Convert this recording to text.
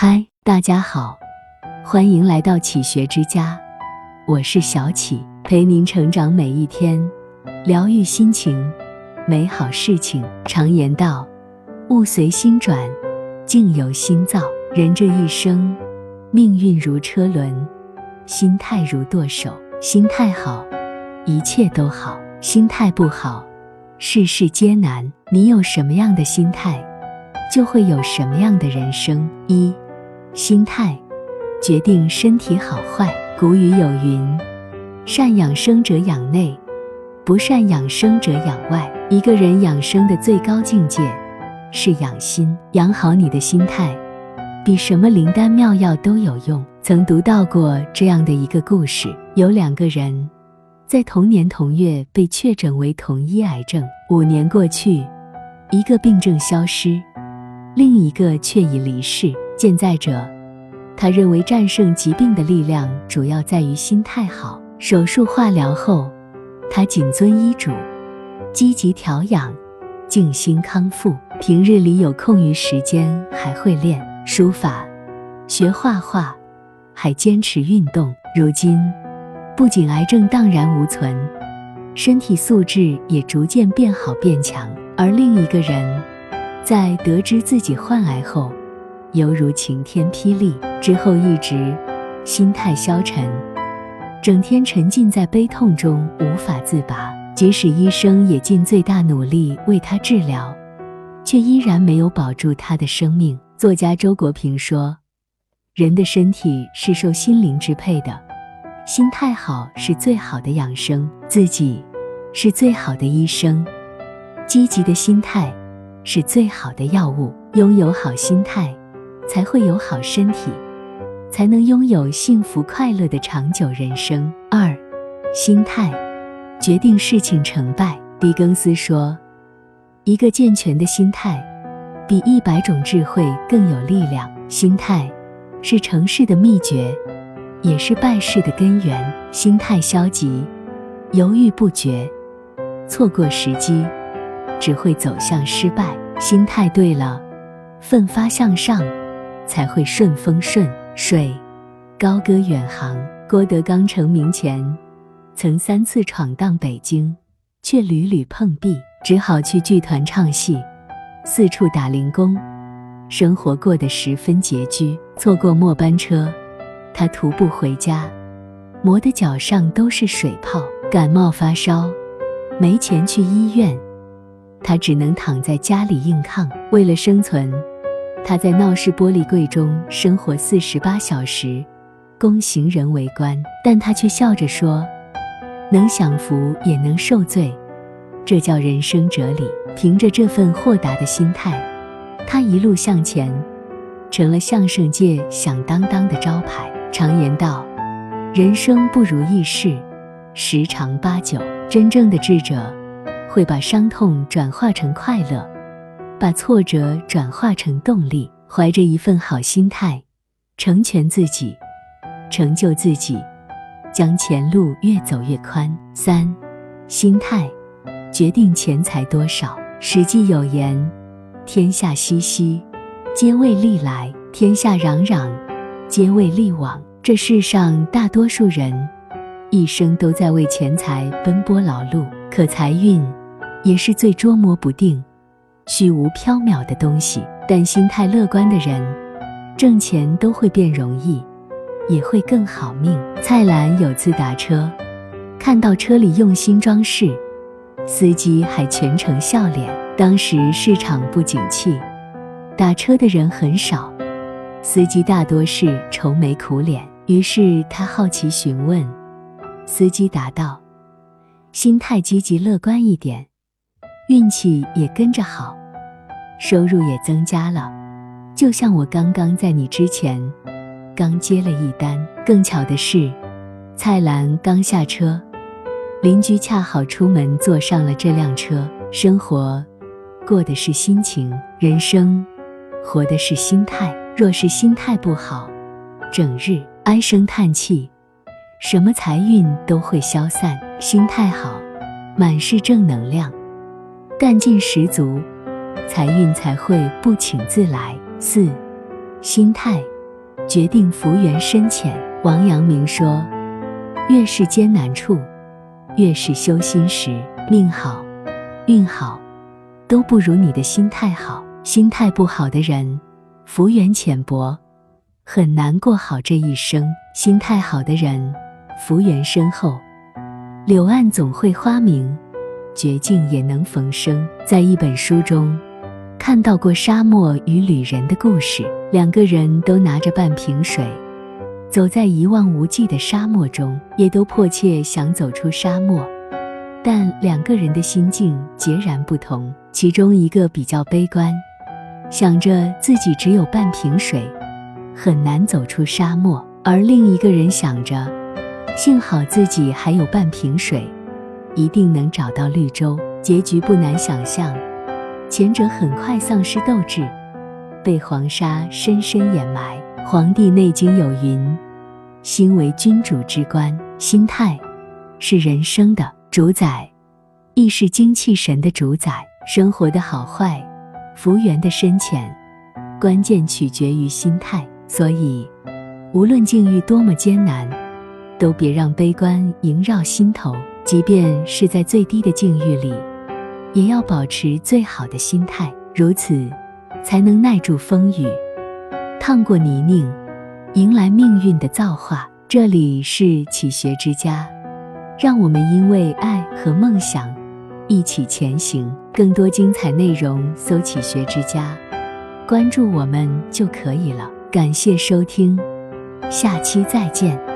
嗨，大家好，欢迎来到启学之家，我是小启，陪您成长每一天，疗愈心情，美好事情。常言道，物随心转，境由心造。人这一生，命运如车轮，心态如舵手。心态好，一切都好；心态不好，事事皆难。你有什么样的心态，就会有什么样的人生。一心态决定身体好坏。古语有云：“善养生者养内，不善养生者养外。”一个人养生的最高境界是养心，养好你的心态，比什么灵丹妙药都有用。曾读到过这样的一个故事：有两个人在同年同月被确诊为同一癌症，五年过去，一个病症消失，另一个却已离世。健在者，他认为战胜疾病的力量主要在于心态好。手术化疗后，他谨遵医嘱，积极调养，静心康复。平日里有空余时间，还会练书法、学画画，还坚持运动。如今，不仅癌症荡然无存，身体素质也逐渐变好变强。而另一个人，在得知自己患癌后，犹如晴天霹雳，之后一直心态消沉，整天沉浸在悲痛中无法自拔。即使医生也尽最大努力为他治疗，却依然没有保住他的生命。作家周国平说：“人的身体是受心灵支配的，心态好是最好的养生，自己是最好的医生，积极的心态是最好的药物。拥有好心态。”才会有好身体，才能拥有幸福快乐的长久人生。二，心态决定事情成败。狄更斯说：“一个健全的心态，比一百种智慧更有力量。心态是成事的秘诀，也是败事的根源。心态消极、犹豫不决、错过时机，只会走向失败。心态对了，奋发向上。”才会顺风顺水，高歌远航。郭德纲成名前，曾三次闯荡北京，却屡屡碰壁，只好去剧团唱戏，四处打零工，生活过得十分拮据。错过末班车，他徒步回家，磨得脚上都是水泡。感冒发烧，没钱去医院，他只能躺在家里硬抗。为了生存。他在闹市玻璃柜中生活四十八小时，供行人围观，但他却笑着说：“能享福也能受罪，这叫人生哲理。”凭着这份豁达的心态，他一路向前，成了相声界响当当的招牌。常言道：“人生不如意事十常八九。”真正的智者会把伤痛转化成快乐。把挫折转化成动力，怀着一份好心态，成全自己，成就自己，将前路越走越宽。三，心态决定钱财多少。史记有言：“天下熙熙，皆为利来；天下攘攘，皆为利往。”这世上大多数人一生都在为钱财奔波劳碌，可财运也是最捉摸不定。虚无缥缈的东西，但心态乐观的人，挣钱都会变容易，也会更好命。蔡澜有次打车，看到车里用心装饰，司机还全程笑脸。当时市场不景气，打车的人很少，司机大多是愁眉苦脸。于是他好奇询问，司机答道：“心态积极乐观一点，运气也跟着好。”收入也增加了，就像我刚刚在你之前，刚接了一单。更巧的是，蔡澜刚下车，邻居恰好出门坐上了这辆车。生活，过的是心情；人生，活的是心态。若是心态不好，整日唉声叹气，什么财运都会消散。心态好，满是正能量，干劲十足。财运才会不请自来。四，心态决定福缘深浅。王阳明说：“越是艰难处，越是修心时。命好、运好，都不如你的心态好。心态不好的人，福缘浅薄，很难过好这一生；心态好的人，福缘深厚。柳暗总会花明，绝境也能逢生。”在一本书中。看到过沙漠与旅人的故事，两个人都拿着半瓶水，走在一望无际的沙漠中，也都迫切想走出沙漠，但两个人的心境截然不同。其中一个比较悲观，想着自己只有半瓶水，很难走出沙漠；而另一个人想着，幸好自己还有半瓶水，一定能找到绿洲。结局不难想象。前者很快丧失斗志，被黄沙深深掩埋。《黄帝内经》有云：“心为君主之官，心态是人生的主宰，亦是精气神的主宰。生活的好坏，福缘的深浅，关键取决于心态。所以，无论境遇多么艰难，都别让悲观萦绕心头。即便是在最低的境遇里。”也要保持最好的心态，如此才能耐住风雨，趟过泥泞，迎来命运的造化。这里是启学之家，让我们因为爱和梦想一起前行。更多精彩内容，搜“启学之家”，关注我们就可以了。感谢收听，下期再见。